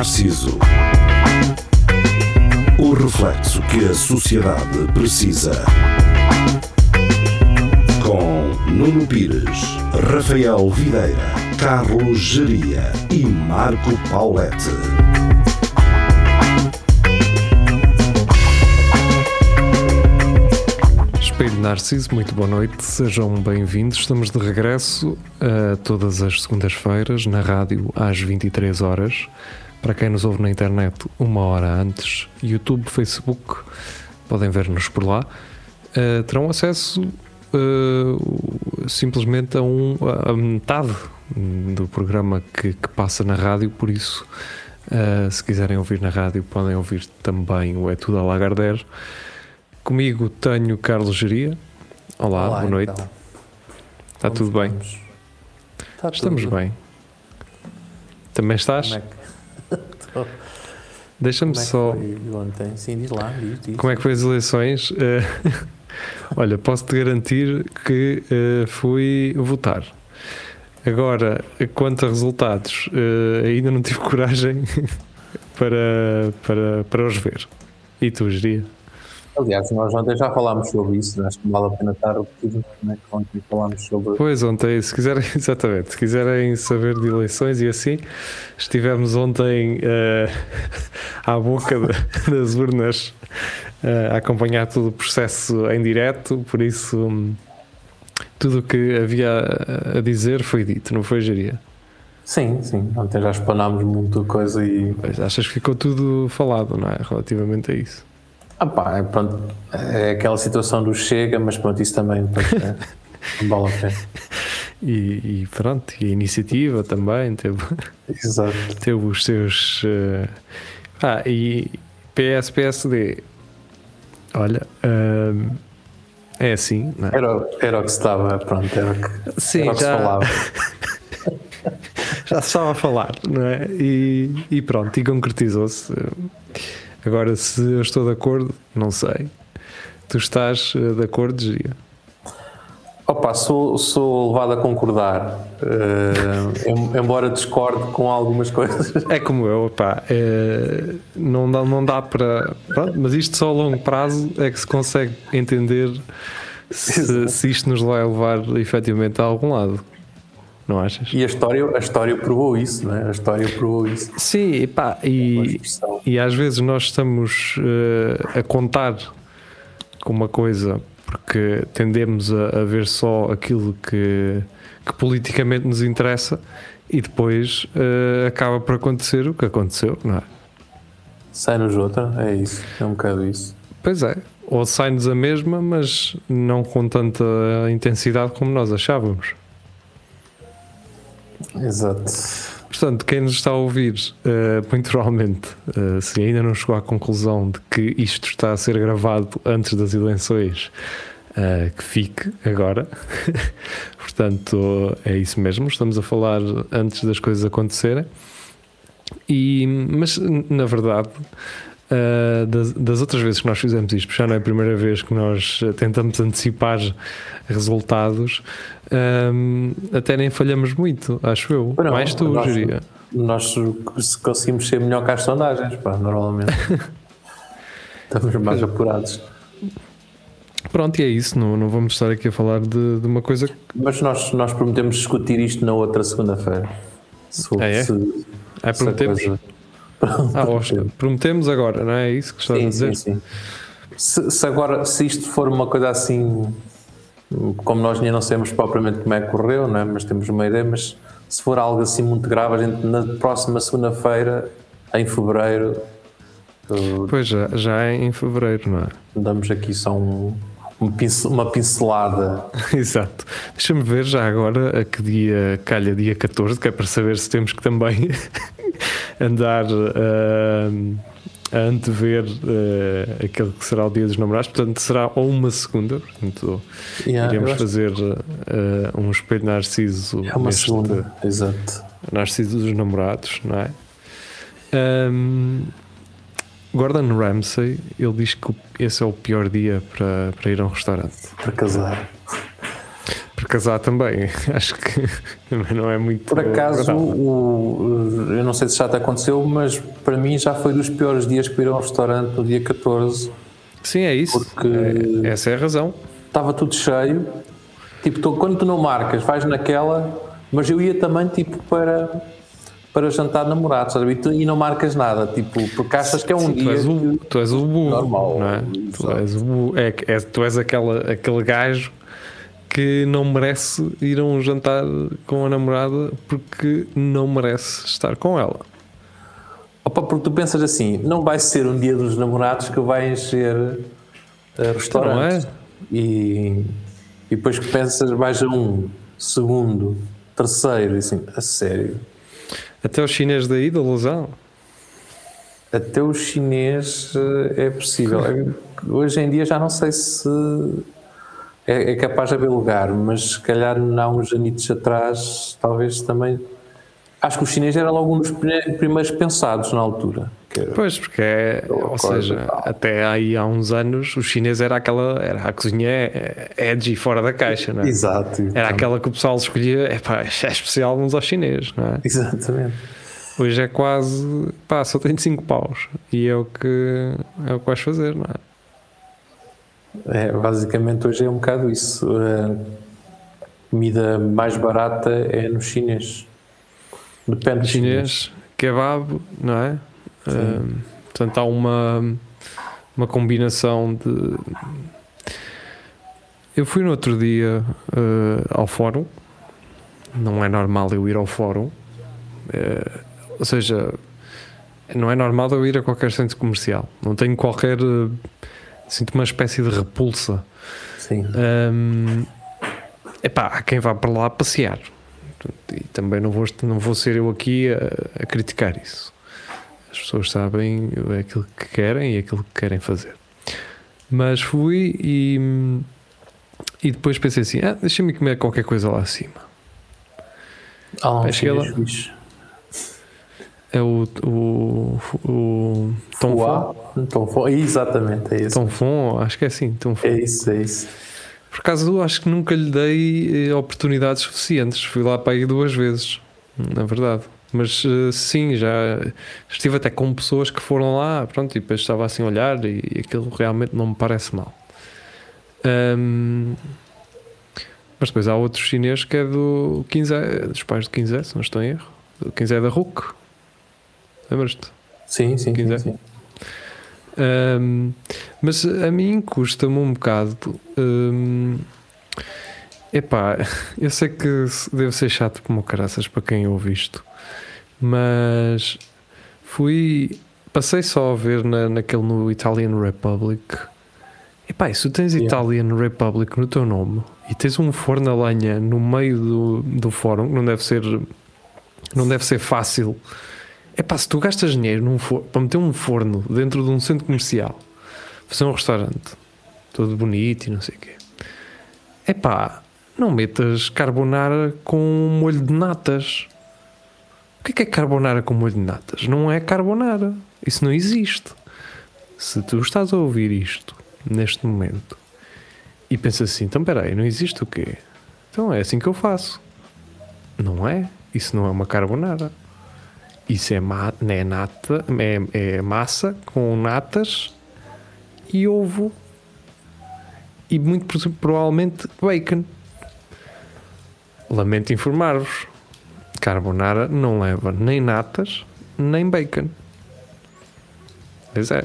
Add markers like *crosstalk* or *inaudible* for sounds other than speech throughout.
Narciso. O reflexo que a sociedade precisa. Com Nuno Pires, Rafael Videira, Carlos Geria e Marco Paulette. Espelho Narciso, muito boa noite, sejam bem-vindos. Estamos de regresso a todas as segundas-feiras na rádio às 23 horas. Para quem nos ouve na internet, uma hora antes, YouTube, Facebook, podem ver-nos por lá. Uh, terão acesso uh, simplesmente a, um, a metade do programa que, que passa na rádio, por isso, uh, se quiserem ouvir na rádio, podem ouvir também o É Tudo a Lagardère. Comigo tenho Carlos Geria. Olá, Olá, boa noite. então. Está Como tudo bem? estamos? Está Estamos tudo. bem. Também estás? *laughs* Deixa-me é só. ontem? Sim, diz lá, diz, diz. Como é que foi as eleições? Eh, *laughs* olha, posso-te garantir que eh, fui votar. Agora, quanto a resultados, eh, ainda não tive *laughs* coragem para, para, para os ver. E tu, Geria? Aliás, nós ontem já falámos sobre isso, acho que vale a pena estar repetido, né? que ontem falámos sobre. Pois, ontem, se quiserem, *laughs* exatamente, se quiserem saber de eleições e assim, estivemos ontem eh, *laughs* à boca de- *laughs* das urnas eh, a acompanhar todo o processo em direto, por isso hum, tudo o que havia a- dizer foi dito, não foi, Geria? Sim, sim, ontem já explanámos muita coisa e. Pois, achas que ficou tudo falado, não é? Relativamente a isso. Ah pá, é, pronto, é aquela situação do chega, mas pronto, isso também é, não vale a pena. *laughs* E, e pronto, e a iniciativa também teve. Exato. *laughs* teve os seus. eh, ah, e PS, PSD. Olha, hum, é assim, não é? Era, era o que se estava, pronto, era o que, Sim, era o que se já- falava. *laughs* Já se estava a falar, não é? E, e pronto, e concretizou-se. Agora, se eu estou de acordo, não sei. Tu estás eh, de acordo, Gia? Opa, sou, sou levado a concordar, eh, em- embora discorde com algumas *laughs* coisas. É como eu, pá, é, não, dá, não dá para. Mas isto só a longo prazo é que se consegue entender se, se isto nos vai levar efetivamente a algum lado. Não achas? E a história, a história provou isso, não é? A história provou isso. Sim, e pá, Uma e, e às vezes nós estamos eh, a contar com uma coisa porque tendemos a, a ver só aquilo que, que politicamente nos interessa e depois eh, acaba por acontecer o que aconteceu, não é? Sai-nos outra, é isso, é um bocado isso. Pois é, ou sai-nos a mesma, mas não com tanta intensidade como nós achávamos. Exato. Portanto, quem nos está a ouvir, eh, muito provavelmente, eh, se ainda não chegou à conclusão de que isto está a ser gravado antes das eleições, eh, que fique agora. *laughs* Portanto, é isso mesmo. Estamos a falar antes das coisas acontecerem. E, mas, na verdade, eh, das, das outras vezes que nós fizemos isto, já não é a primeira vez que nós eh, tentamos antecipar resultados, ehm, até nem falhamos muito, acho eu. Não, Mais tu, nós- Jeria. Nós conseguimos ser melhor que as sondagens, pá, normalmente. *laughs* Estamos mais apurados. Pronto, e é isso. Não, não vamos estar aqui a falar de, de uma coisa. que- Mas nós, nós prometemos discutir isto na outra segunda-feira. Se, Ah, é? se- Ah, a prometemos. Ah, Oscar, prometemos agora, não é isso que estás a dizer? sim, sim. Se, se agora, se isto for uma coisa assim, como nós ainda não sabemos propriamente como é que correu, não é? mas temos uma ideia, mas se for algo assim muito grave, a gente na próxima segunda-feira, em fevereiro, uh, Pois já, já é em fevereiro, não é? damos aqui só um- uma pincelada. *laughs* Exato. Deixa-me ver já agora a que dia calha dia 14, que é para saber se temos que também *laughs* andar ah, a antever ah, aquele que será o dia dos namorados. Portanto, será ou uma segunda. Portanto, Yeah, iremos fazer ah, um espelho narciso é uma neste segunda, exato. Narciso dos namorados, não é? Ahm, Gordon Ramsay, ele diz que esse é o pior dia para, para ir a um restaurante. Para casar. por casar também. *laughs* Acho que não é muito. Por acaso, o, eu não sei se já te aconteceu, mas para mim já foi dos piores dias que ir a um restaurante no dia 14. Sim, é isso. porque- É- essa é a razão. Estava tudo cheio. Tipo, quando tu não marcas, vais naquela, mas eu ia também tipo para, para jantar namorados, sabe? E, tu, e não marcas nada, tipo, porque achas que é um Sim, dia. tu és o, tu és o burro, Normal, não é? Tu és o. É, é- tu és aquela, aquele gajo que não merece ir a um jantar com a namorada porque não merece estar com ela. Opa, porque tu pensas assim, não vai ser um dia dos namorados que vai encher uh, restaurantes. Então E, e depois que pensas, vais a um, segundo, terceiro, e assim, a sério. Até os chineses daí, da Lousão. Até o chinês eh, é possível. É- Hoje em dia já não sei se é, é capaz de haver lugar, mas se calhar há uns anitos atrás, talvez também. Acho que o chinês era logo um dos prime- primeiros pensados na altura. Pois, porque é, ou seja, até aí há uns anos o chinês era aquela, era a cozinha é- é edgy fora da caixa, não é? Exato. Era aquela que o pessoal escolhia, é pá, é especial uns aos chineses, não é? Exatamente. Hoje é quase, pá, só tenho 5 paus e é o que é o que vais fazer, não é? É, basicamente hoje é um bocado isso. A comida mais barata é no chinês. Depende do chinês. Chinês, kebab, não é? Portanto, há uma, uma combinação de. Eu fui no outro dia eh, ao fórum, não é normal eu ir ao fórum, Eh, ou seja, não é normal eu ir a qualquer centro comercial, não tenho qualquer. eh, sinto uma espécie de repulsa Sim. Hum, epá, há quem vá para lá passear. E também não vou, não vou ser eu aqui a, a criticar isso. As pessoas sabem aquilo que querem e aquilo que querem fazer. Mas fui e, e depois pensei assim: ah, deixa-me comer qualquer coisa lá acima. Chegar chinês lá. É o, o, o Tom Fon. Tom Fon. Exatamente, é isso. Tom Fon, acho que é assim. Tom Fon. É isso, é isso. Por acaso, acho que nunca lhe dei eh, oportunidades suficientes. Fui lá para aí duas vezes, na verdade. Mas eh, sim, já estive até com pessoas que foram lá, pronto, e depois estava assim a olhar e aquilo realmente não me parece mal. Ahm, mas depois há outro chinês que é do 15, dos pais do 15, se não estou em erro. Do 15 da RUC. Lembras-te? Sim, sim, sim, Quiser. sim. Um, mas a mim custa-me um bocado. Um, epá, *laughs* eu sei que deve ser chato como caraças para quem ouve isto, mas fui. Passei só a ver na, naquele no Italian Republic. Epá, e se tu tens Yeah. Italian Republic no teu nome e tens um forno a lenha no meio do, do fórum, que não deve ser. Não deve ser fácil Epá, se tu gastas dinheiro num for- para meter um forno dentro de um centro comercial, fazer um restaurante todo bonito e não sei o quê, epá, não metas carbonara com molho de natas. O que é que é carbonara com molho de natas? Não é carbonara. Isso não existe. Se tu estás a ouvir isto neste momento e pensas assim, então peraí, não existe o quê? Então é assim que eu faço. Não é? Isso não é uma carbonara. Isso é, ma é nata, é, é massa com natas e ovo e muito pro- provavelmente bacon. Lamento informar-vos, carbonara não leva nem natas nem bacon. Pois é.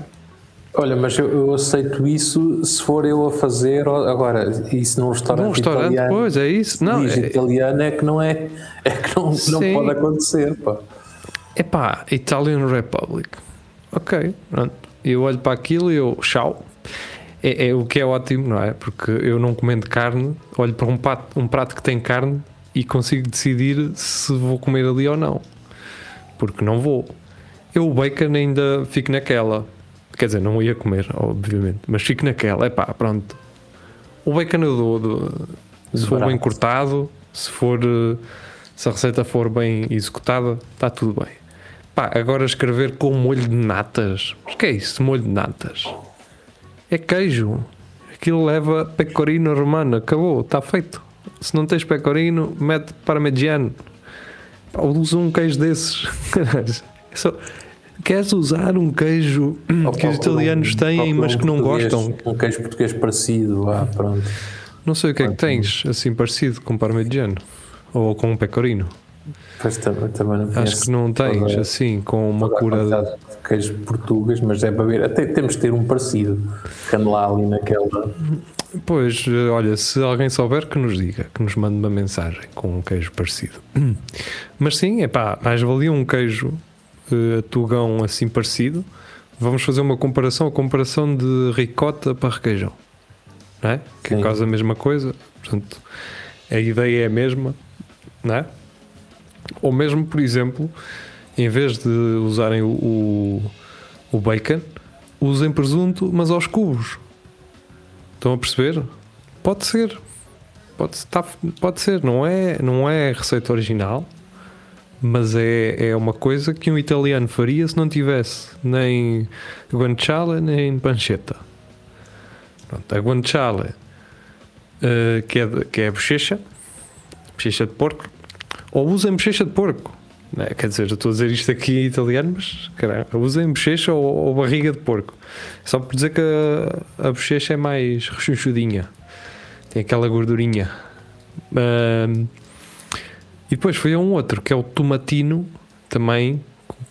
Olha, mas eu, eu aceito isso se for eu a fazer. Agora, isso num restaurante, Num restaurante, italiano. pois é isso. Não, diz é, italiano é que não é. É que não, não pode acontecer, pá. Epá, Italian Republic. Ok, pronto. Eu olho para aquilo e eu, tchau. É, é o que é ótimo, não é? Porque eu não comendo carne, olho para um prato, um prato que tem carne e consigo decidir se vou comer ali ou não. Porque não vou. Eu o bacon ainda fico naquela. Quer dizer, não ia comer, obviamente, mas fico naquela. Epá, pronto. O bacon eu dou, dou- se for bem cortado, se for eh, se a receita for bem executada, está tudo bem. Pá, agora escrever com molho de natas. Mas que é isso, molho de natas? É queijo. Aquilo leva pecorino romano. Acabou, está feito. Se não tens pecorino, mete parmegiano. Usa um queijo desses. *laughs* Só- Queres usar um queijo Ou que os italianos têm, mas um que não gostam? Um queijo português parecido, ah, pronto. Não sei o que é que tens, assim parecido com parmegiano. Ou com um pecorino. Pois também, também não Acho que não tens, assim, com uma cura. Queijo português, mas é para ver. Até temos de ter um parecido. Que ande lá ali naquela. Pois, eh, olha, se alguém souber que nos diga, que nos mande uma mensagem com um queijo parecido. *clears throat* Mas sim, é pá, mais valia um queijo eh, tugão assim parecido. Vamos fazer uma comparação, a comparação de ricota para requeijão. Não é? Que é Sim. quase a mesma coisa. Portanto, a ideia é a mesma, não é? Ou mesmo, por exemplo, em vez de usarem o, o, o bacon, usem presunto, mas aos cubos. Estão a perceber? Pode ser. Pode, tá- pode ser. Não é, não é receita original, mas é, é uma coisa que um italiano faria se não tivesse nem guanciale nem pancetta. Pronto, a guanciale, eh, que, é, que é a bochecha, bochecha de porco, ou usem bochecha de porco. Né? Quer dizer, eu estou a dizer isto aqui em italiano, mas caramba, usem bochecha ou, ou barriga de porco. Só por dizer que a, a bochecha é mais rechonchudinha, tem aquela gordurinha. E depois foi um outro que é o tomatino, também.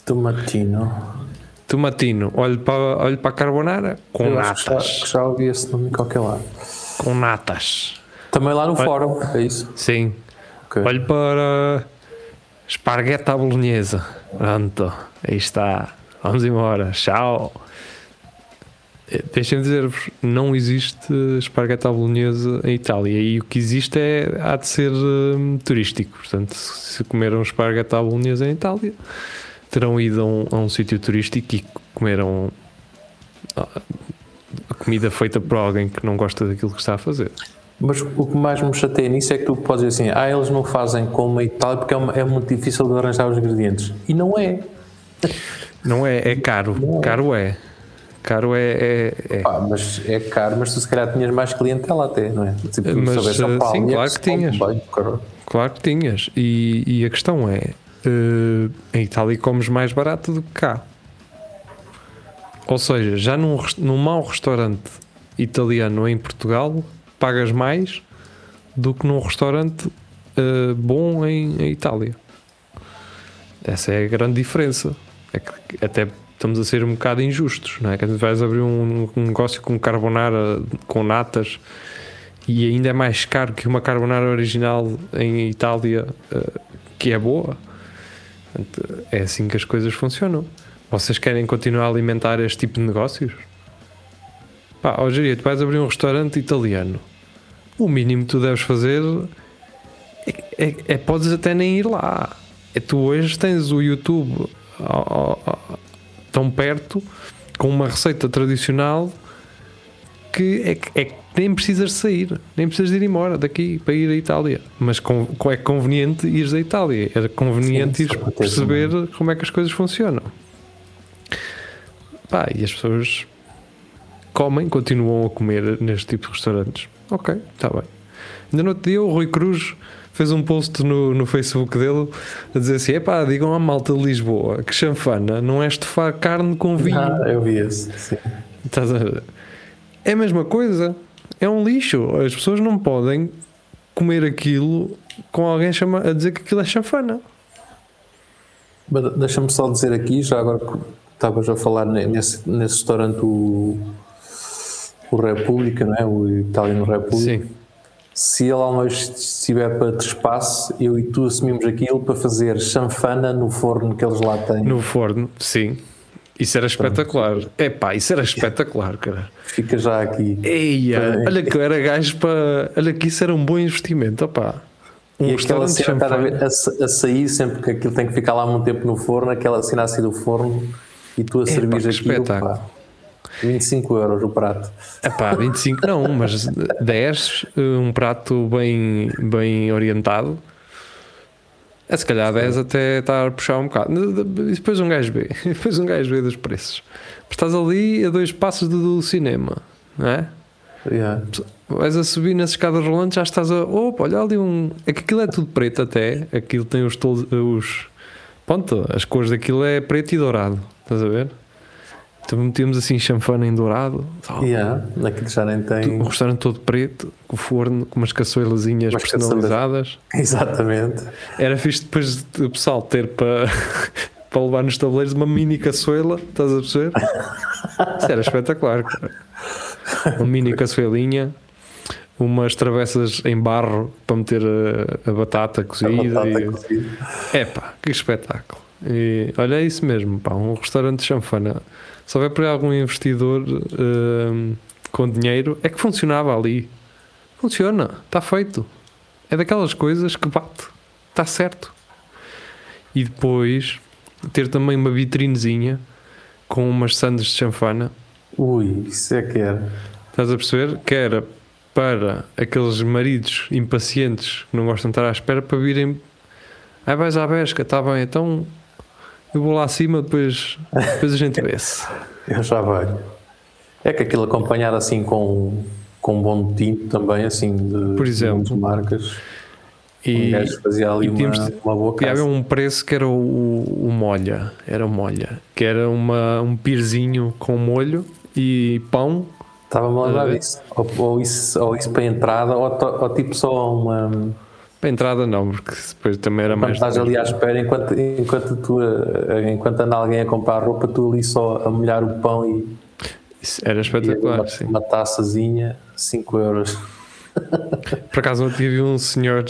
Tomatino. Tomatino, olho para, olho para a carbonara com Eu já, natas. que já ouvi esse nome em qualquer lado. Com natas. Também lá no fórum, é isso? Sim. Ok. Olho para espargueta à bolonhesa. Pronto, aí está. Vamos embora. Tchau. Eh, Deixem-me dizer-vos, não existe espargueta à bolonhesa em Itália e o que existe é, há de ser hum, turístico. Portanto, se comeram espargueta à bolonhesa em Itália, terão ido a um, a um sítio turístico e comeram ah, comida feita por alguém que não gosta daquilo que está a fazer. Mas o que mais me chateia nisso é que tu podes dizer assim, ah, eles não fazem como a Itália porque é, uma- é muito difícil de arranjar os ingredientes. E não é. Não é, é caro. Caro é. Caro é. é, é. Pá, mas é caro, mas tu se calhar tinhas mais clientela até, não é? Tipo, Mas, se houvesse eh, sim, é claro que tinhas. bem. Claro que tinhas. E, e a questão é: eh, em Itália comes mais barato do que cá. Ou seja, já num, num mau restaurante italiano em Portugal, pagas mais do que num restaurante eh, bom em, em Itália. Essa é a grande diferença. É que até estamos a ser um bocado injustos, não é? Que vais abrir um, um negócio com carbonara, com natas, e ainda é mais caro que uma carbonara original em Itália, eh, que é boa. É assim que as coisas funcionam. Vocês querem continuar a alimentar este tipo de negócios? Pá, hoje em dia, tu vais abrir um restaurante italiano. O mínimo que tu deves fazer é, é, é podes até nem ir lá. É tu hoje tens o YouTube tão perto com uma receita tradicional que é, que- é nem precisas sair, nem precisas ir embora daqui para ir à Itália. Mas com, é conveniente ires à Itália, era conveniente Sim, ires perceber como é que as coisas funcionam. Pá, e as pessoas comem, continuam a comer neste tipo de restaurantes. Ok, está bem. Ainda no outro dia o Rui Cruz fez um post no, no Facebook dele a dizer assim: epá, digam à malta de Lisboa que chanfana não é estufar carne com *laughs* vinho. Ah, eu vi esse, sim. Estás a ver? É a mesma coisa. É um lixo. As pessoas não podem comer aquilo com alguém chama, a dizer que aquilo é chanfana. Mas Deixa-me só dizer aqui, já agora que estavas a falar ne- nesse, nesse restaurante, o, o República, não é? O Italiano República. Sim. Se ele vez estiver para trespasse, eu e tu assumimos aquilo para fazer chanfana no forno que eles lá têm. No forno, sim. Isso era espetacular. Epá, isso era espetacular, cara. Fica já aqui. Eia, olha que era gajo para. Olha que isso era um bom investimento, opá. Um E aquela cena estar a, a sa- a sair sempre que aquilo tem que ficar lá muito tempo no forno, aquela cena assim do forno e tu a servir aquilo. espetáculo. Pá, 25 euros o prato. Epá, 25 não, mas 10, um prato bem, bem orientado. É se calhar 10 até estar a puxar um bocado. E depois um gajo vê. *laughs* Depois um gajo vê dos preços. Estás ali a dois passos do, do cinema, não é? Yeah. Vais a subir nas escadas rolantes, já estás a. Opa, olha ali um. É que aquilo é tudo preto até. Aquilo tem os. tol- os pronto, as cores daquilo é preto e dourado. Estás a ver? Então metíamos assim chanfana em dourado. Oh, Yeah. Já nem tem. O restaurante todo preto, com o forno, com umas caçoelazinhas Umas personalizadas. Exatamente. Era fixe depois de o pessoal ter para, *laughs* para levar nos tabuleiros uma mini caçoela, estás a perceber? Isso era espetacular, cara. Uma mini caçoelinha, umas travessas em barro para meter a, a batata A cozida. batata e- cozida. Epá, que espetáculo. E, olha, é isso mesmo, pá, um restaurante de chanfana. Se houver por aí algum investidor hum, com dinheiro, é que funcionava ali. Funciona, está feito. É daquelas coisas que bate, está certo. E depois ter também uma vitrinezinha com umas sandes de chanfana. Ui, isso é que era. Estás a perceber? Que era para aqueles maridos impacientes que não gostam de estar à espera para virem. Aí vais à pesca, está bem, então eu vou lá acima, depois, depois a gente vê-se. *laughs* Eu já venho. É que aquilo acompanhado assim com, com um bom tinto também, assim, de, Por exemplo. de marcas. Um E, gajo fazia ali uma, tínhamos- uma boa e havia casa. um preço que era o, o molha, era o molha, que era uma, um pirzinho com molho e pão. Estava-me a lembrar ver? disso. Ou, ou isso. ou isso para a entrada, ou, ou tipo só uma. Para a entrada não, porque depois também era mais. estás ali à espera, enquanto, enquanto, tu, eh, enquanto anda alguém a comprar roupa, tu ali só a molhar o pão e, Isso era e espetacular, uma, sim. uma taçazinha, 5 euros. *laughs* Por acaso ontem vi um senhor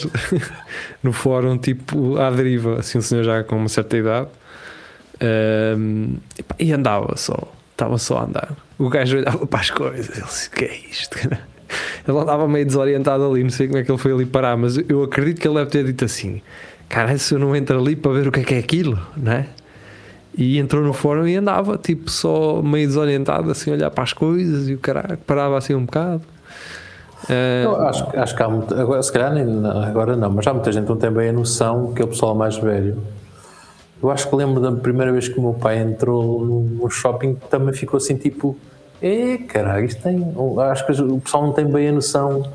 *laughs* no fórum, tipo à deriva, assim, um senhor já com uma certa idade, ehm, e pá, e andava só, estava só a andar. O gajo olhava para as coisas, ele disse: O que é isto? *laughs* Ele andava meio desorientado ali, não sei como é que ele foi ali parar, mas eu acredito que ele deve ter dito assim: Cara, se eu não entro ali para ver o que é que é aquilo, não é? E entrou no fórum e andava, tipo, só meio desorientado, assim, a olhar para as coisas e o caralho, parava assim um bocado. Eh, acho, acho que há muito, agora, se calhar nem, agora não, mas há muita gente que não tem bem a noção que é o pessoal mais velho. Eu acho que lembro da primeira vez que o meu pai entrou num shopping também ficou assim tipo, é caralho, isto tem. Acho que o pessoal não tem bem a noção.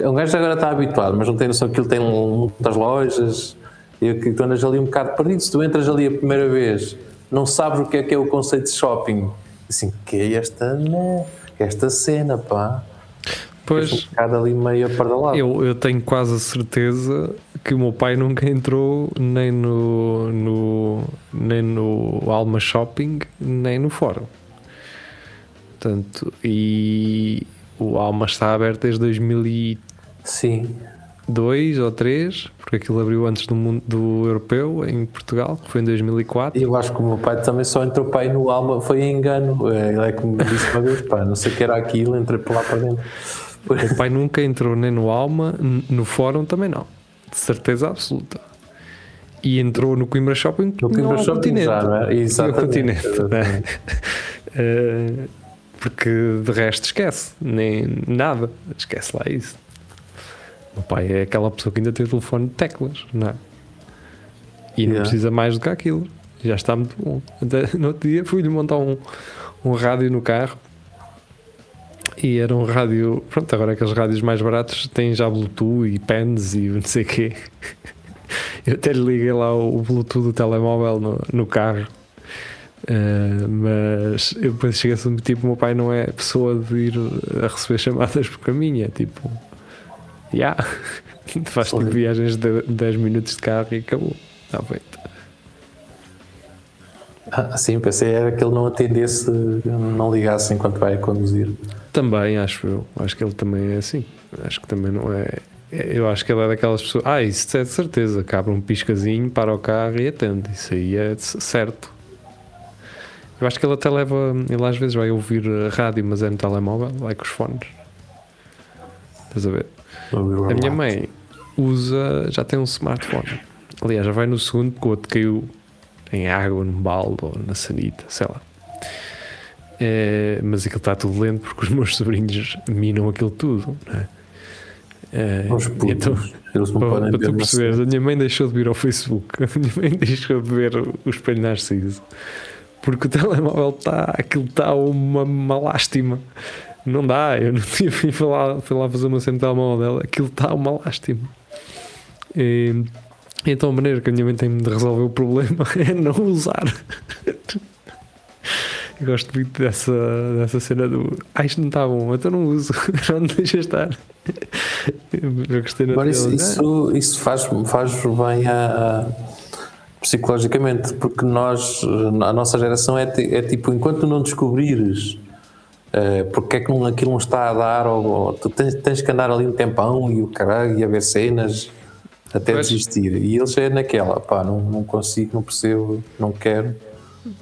Um gajo agora está habituado, mas não tem noção que ele tem muitas lojas e que tu andas ali um bocado perdido. Se tu entras ali a primeira vez, não sabes o que é que é o conceito de shopping. Assim, que é esta, né? esta cena, pá. pois. Um bocado ali meio apardalado. Eu, eu tenho quase a certeza que o meu pai nunca entrou nem no, no, nem no Alma Shopping, nem no Fórum. Portanto, e o Alma está aberto desde 2002 Sim, ou 2003, porque aquilo abriu antes do, mundo, do europeu em Portugal, que foi em 2004. eu acho que o meu pai também só entrou para aí no Alma, foi em engano. É, Ele é que me disse uma vez, pá, não sei o que era aquilo, entrei por lá para dentro. O pai nunca entrou nem no Alma, no Fórum também não, de certeza absoluta. E entrou no Coimbra Shopping, No Coimbra Shopping continente. já, não é? No Exatamente, continente, né? *laughs* porque de resto esquece, nem nada, esquece lá isso. O meu pai é aquela pessoa que ainda tem o telefone de teclas, não é? E não Yeah. precisa mais do que aquilo, já está muito bom. Até *laughs* no outro dia fui-lhe montar um, um rádio no carro e era um rádio, pronto, agora aqueles rádios mais baratos têm já Bluetooth e pens e não sei o quê. *laughs* Eu até lhe liguei lá o o Bluetooth do telemóvel no, no carro. Uh, mas eu depois cheguei-se tipo, o meu pai não é pessoa de ir a receber chamadas por caminho, é tipo, já, *laughs* faz tipo viagens de 10 minutos de carro e acabou, está feito. Ah, sim, pensei era que ele não atendesse, não ligasse enquanto vai a conduzir. Também acho eu, acho que ele também é assim, acho que também não é. Eu acho que ele é daquelas pessoas. Ah, isso é de certeza. Abre um piscazinho, para o carro e atende. Isso aí é certo. Eu acho que ele até leva. Ele às vezes vai ouvir a rádio, mas é no telemóvel, vai com os fones. Estás a ver? A minha mãe usa. Já tem um smartphone. Aliás, já vai no segundo, porque o outro caiu em água, num balde ou na sanita, sei lá. É, mas aquilo está tudo lento porque os *laughs* meus sobrinhos minam aquilo tudo, não é? É, então, para, para tu perceberes, a minha mãe deixou de vir ao Facebook, *laughs* a minha mãe deixou de ver o espelho narciso, porque o telemóvel está, aquilo está uma, uma lástima. Não dá, eu não tinha *laughs* fui lá, fui lá fazer uma cena de telemóvel dela, aquilo está uma lástima. E, então a maneira que a minha mãe tem de resolver o problema *laughs* é não usar. Eu gosto muito dessa, dessa cena do ah, isto não está bom, então não uso, *laughs* não deixa estar. Eu gostei Agora isso, isso, isso, faz, faz bem a, psicologicamente, porque nós, a nossa geração é, é tipo, enquanto não descobrires uh, porque é que não, aquilo não está a dar, ou, ou tu tens, tens, que andar ali um tempão e o caralho, e a ver cenas até pois. desistir. E eles é naquela, pá, não, não consigo, não percebo, não quero,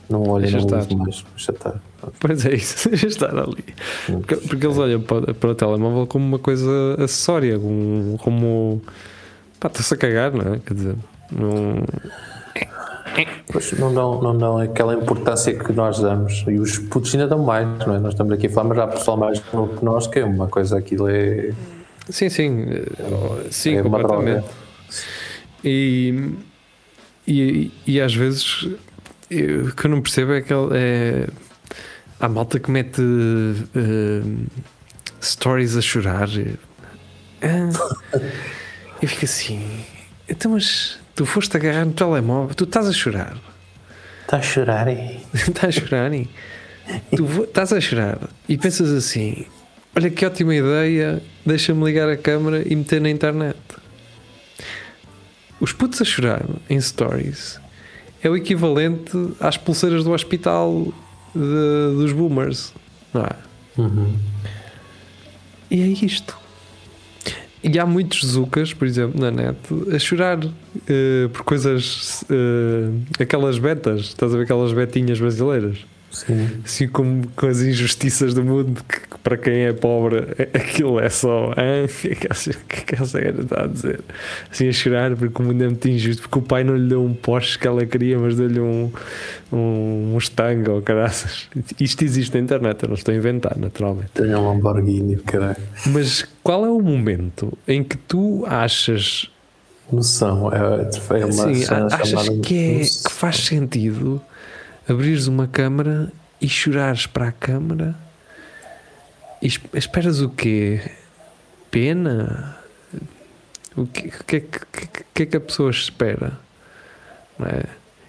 não olho, não uso mais, deixa estar. Pois é isso, *laughs* deixa estar ali. Porque, porque eles olham para, para, o telemóvel como uma coisa acessória, como, como pá, está-se a cagar, não é? Quer dizer, não. Pois não dão, não dão aquela importância que nós damos. E os putos ainda dão mais, não é? Nós estamos aqui a falar, mas há pessoal mais novo que nós, que é uma coisa, aquilo é. Sim, sim, sim, é completamente. E, e, e às vezes o que eu não percebo é que é, há malta que mete uh, stories a chorar. *laughs* E fica assim, então, mas tu foste agarrar no telemóvel, tu estás a chorar. Estás a chorar, hein? *laughs* estás a chorar, hein? tu estás a chorar e pensas assim: olha que ótima ideia, deixa-me ligar a câmera e meter na internet. Os putos a chorar em stories é o equivalente às pulseiras do hospital de, dos boomers, não é? Uhum. E é isto. E há muitos zucas, por exemplo, na net, a chorar uh, por coisas. Uh, aquelas betas, estás a ver aquelas betinhas brasileiras? Sim. Assim como com as injustiças do mundo, que, para quem é pobre aquilo é só. *laughs* O que é que essa gaja está a dizer? Assim a chorar porque o mundo é muito injusto, porque o pai não lhe deu um Porsche que ela queria, mas deu-lhe um, um Mustang ou caraças. Isto existe na internet, eu não estou a inventar, naturalmente. Tenho um Lamborghini, caralho. Mas qual é o momento em que tu achas. Noção, é, é uma Sim, achas que, é, que faz sentido abrires uma câmara e chorares para a câmara esperas o quê? Pena? O que, que, que, que é que a pessoa espera? É?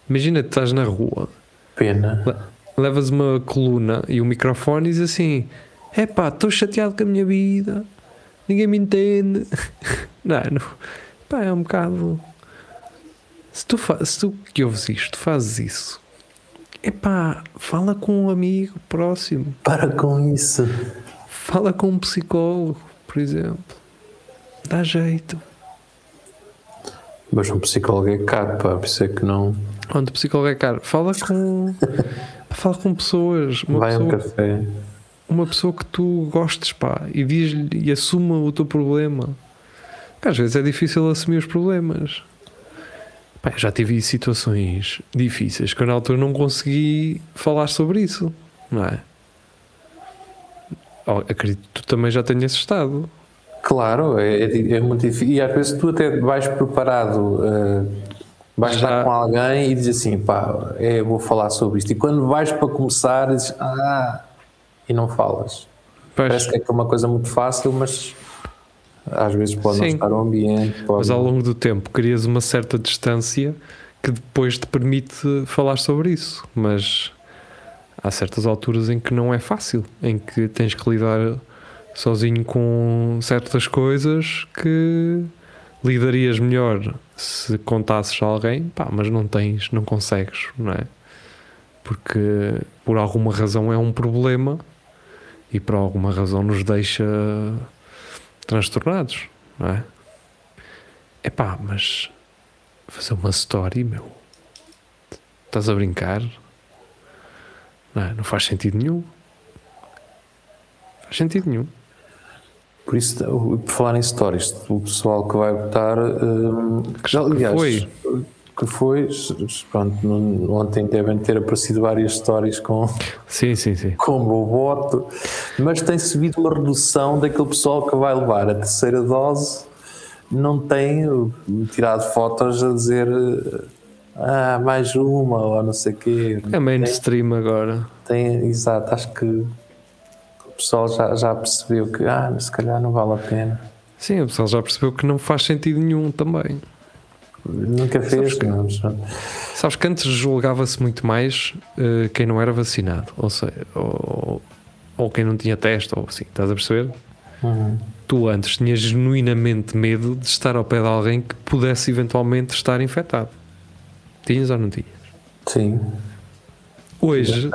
Imagina que estás na rua, pena, levas uma coluna e um microfone e dizes assim: é pá, estou chateado com a minha vida, ninguém me entende. *laughs* não, não, pá, é um bocado. Se tu, se tu que ouves isto, fazes isso, Epá, fala com um amigo próximo. Para com isso. Fala com um psicólogo, por exemplo. Dá jeito. Mas um psicólogo é caro, pá, por isso é que não. Onde psicólogo é caro? Fala com. *laughs* fala com pessoas. Uma Vai pessoa, um café. Uma pessoa que tu gostes, pá, e diz-lhe e assuma o teu problema. Às vezes é difícil assumir os problemas. Pá, já tive situações difíceis que eu na altura não consegui falar sobre isso, não é? Oh, acredito que tu também já tenhas estado. Claro, é, é, é, muito difícil. E às vezes tu até vais preparado, uh, vais já... estar com alguém e dizes assim, pá, é, vou falar sobre isto. E quando vais para começar, dizes, ah, e não falas. Pois. Parece que é uma coisa muito fácil, mas às vezes pode Sim. não estar o ambiente. Pode... Mas ao longo do tempo crias uma certa distância que depois te permite falar sobre isso. Mas há certas alturas em que não é fácil, em que tens que lidar sozinho com certas coisas que lidarias melhor se contasses a alguém, pá, mas não tens, não consegues, não é? Porque por alguma razão é um problema e por alguma razão nos deixa transtornados, não é? É pá, mas fazer uma story, meu, estás a brincar? Não, é? não faz sentido nenhum. Faz sentido nenhum. Por isso, por falar em stories, o pessoal que vai votar. Um, que, aliás, foi? Que foi. Pronto, ontem devem ter aparecido várias stories com. Sim, sim, sim. Com o voto, mas tem-se visto uma redução daquele pessoal que vai levar a terceira dose. Não tem tirado fotos a dizer. Ah, mais uma, ou não sei o quê. É mainstream tem, agora. Tem, exato, acho que pessoal já, já percebeu que, ah, se calhar não vale a pena. Sim, o pessoal já percebeu que não faz sentido nenhum também. Nunca fez, que- não, Sabes que antes julgava-se muito mais eh, quem não era vacinado, ou, seja, ou, ou quem não tinha teste, ou assim, estás a perceber? Uhum. Tu antes tinhas genuinamente medo de estar ao pé de alguém que pudesse eventualmente estar infectado. Tinhas ou não tinhas? Sim. Hoje,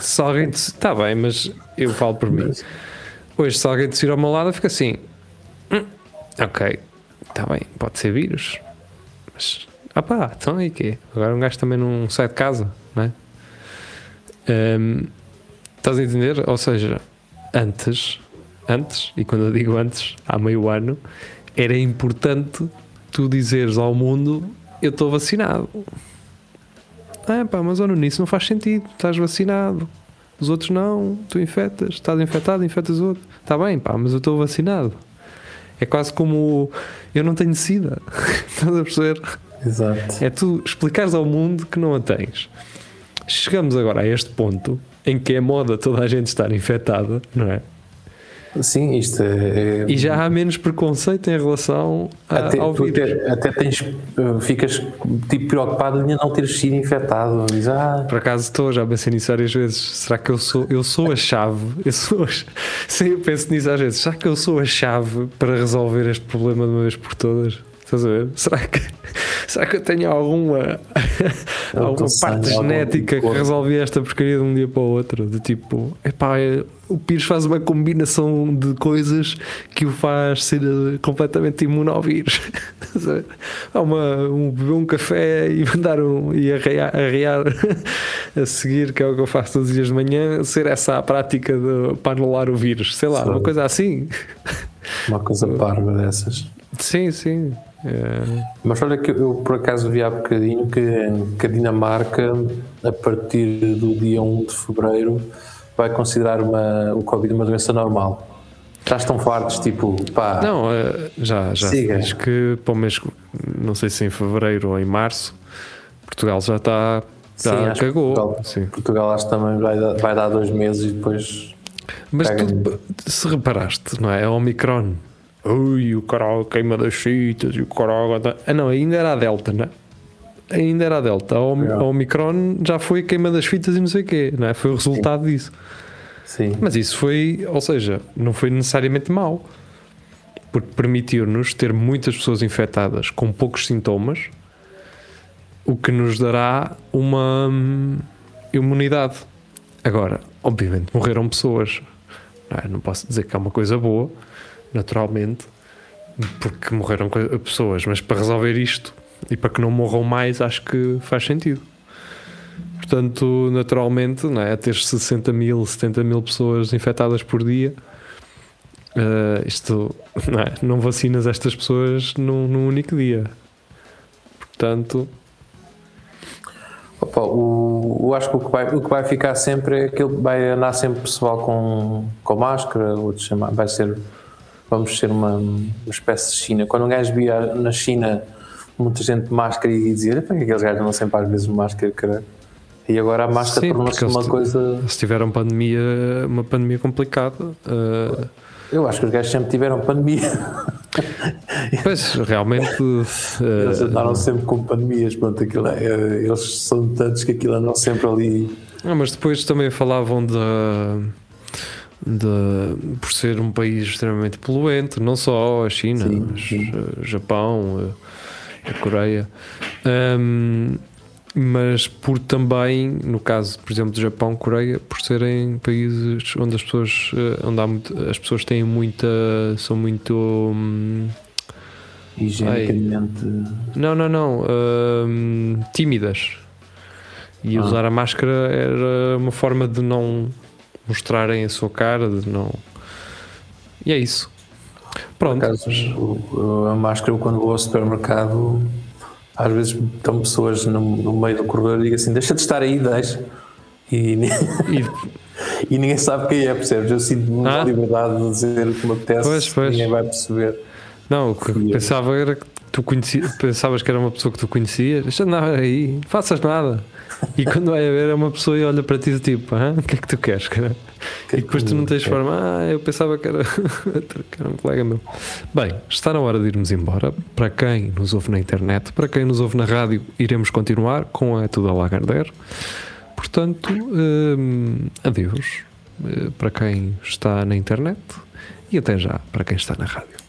se alguém te. Está bem, mas eu falo por mim. Hoje, se alguém te ao meu lado, fica assim. "Hum, ok, está bem, pode ser vírus. Mas, ah pá, então aí quê? Agora um gajo também não sai de casa, não é? Hum, estás a entender? Ou seja, antes, antes, e quando eu digo antes, há meio ano, era importante tu dizeres ao mundo: eu estou vacinado. Ah, pá, mas olha, nisso não faz sentido. Estás vacinado. Os outros não. Tu infectas. Estás infectado, infectas outro. Está bem, pá, mas eu estou vacinado. É quase como eu não tenho sida. *laughs* Estás a perceber? Exato. É tu explicares ao mundo que não a tens. Chegamos agora a este ponto em que é moda toda a gente estar infectada, não é? Sim, isto é. é- E já há menos preconceito em relação a, até, ao vírus. até, até tens, uh, ficas tipo preocupado em não teres sido infectado. Diz, ah, Por acaso estou, já pensei nisso várias vezes. Será que eu sou, eu sou a chave? Eu sou, a- *laughs* sim, eu penso nisso às vezes. Será que eu sou a chave para resolver este problema de uma vez por todas? Estás a ver? Será que, *laughs* será que eu tenho alguma, Eu *laughs* alguma parte genética que resolve esta porcaria de um dia para o outro? De tipo, epá, é- o Pires faz uma combinação de coisas que o faz ser eh, completamente imune ao vírus. *laughs* Há uma, um, beber um café e *laughs* mandar um e arrear, arrear *laughs* a seguir, que é o que eu faço todos os dias de manhã, ser essa a prática de, para anular o vírus. Sei lá, uma coisa assim. uma coisa parva dessas. Sim, sim. É, Mas olha que eu por acaso vi há bocadinho que, que a Dinamarca, a partir do dia 1 de fevereiro, vai considerar uma, o Covid uma doença normal. Já estão fartos, tipo, pá, Não, eh, já, já Siga. diz que para o mês, não sei se em fevereiro ou em março, Portugal já está. sim, Já acho que cagou. Portugal, sim. Portugal acho que também vai dar, vai dar dois meses e depois. Mas tu, se reparaste, não é? A Omicron. Ui, o caralho queima das fitas e o caralho. tá- Ah, não, ainda era a Delta, não é? Ainda era a Delta. A, Om- a Omicron já foi queima das fitas e não sei o quê, não é? Foi o resultado disso. Sim, Mas isso foi, ou seja, não foi necessariamente mau, porque permitiu-nos ter muitas pessoas infectadas com poucos sintomas, o que nos dará uma hum, imunidade. Agora, obviamente, morreram pessoas. Não, é? Não posso dizer que é uma coisa boa, naturalmente, porque morreram pessoas, mas para resolver isto e para que não morram mais, acho que faz sentido. Portanto, naturalmente, não é? ter 60 mil, 70 mil pessoas infectadas por dia, eh, isto *laughs* não, é? não vacinas estas pessoas num, num único dia. Portanto, Opa, o, eu acho que o que, vai, o que vai ficar sempre é aquele vai andar sempre pessoal com, com máscara, outros chamar, vai ser, vamos ser uma, uma espécie de China. Quando um gajo via na China muita gente de máscara e dizia, "Epá, que aqueles gajos andam sempre às vezes máscara, caralho. E agora a máscara tornou-se uma eles- coisa. se tiveram pandemia, uma pandemia complicada, eh, Eu acho que os gajos sempre tiveram pandemia. *laughs* pois realmente eh, Eles andaram sempre com pandemias. Pronto, aquilo é, eles são tantos que aquilo andam sempre ali. Ah, mas depois também falavam da. De, por ser um país extremamente poluente, não só a China, Sim, mas sim. eh, Japão, a Coreia, Ahm, mas por também, no caso, por exemplo, do Japão, Coreia, por serem países onde as pessoas, eh, onde muito, as pessoas têm muita, são muito, hum, higienicamente. não, não, não, ahm, tímidas. E Ah. usar a máscara era uma forma de não mostrarem a sua cara, de não. E é isso. Pronto. acaso, a máscara, eu quando vou ao supermercado, às vezes estão pessoas no, no meio do corredor e digo assim: deixa de estar aí, deixa. E, E, *laughs* e ninguém sabe quem é, percebes? Eu sinto muita Ah. liberdade de dizer o que me apetece, Pois, pois. ninguém vai perceber. não, o que eu. pensava era que tu conhecia, pensavas que era uma pessoa que tu conhecias, deixa de andar aí, não faças nada. E quando vai a ver, é uma pessoa e olha para ti tipo, "Hã? o que é que tu queres, cara? Que e depois tu não tens forma, ah, eu pensava que era, *laughs* que era um colega meu. Bem, está na hora de irmos embora. Para quem nos ouve na internet, para quem nos ouve na rádio, iremos continuar com a Tudo a Lagardère. Portanto, hum, adeus eh, para quem está na internet e até já para quem está na rádio.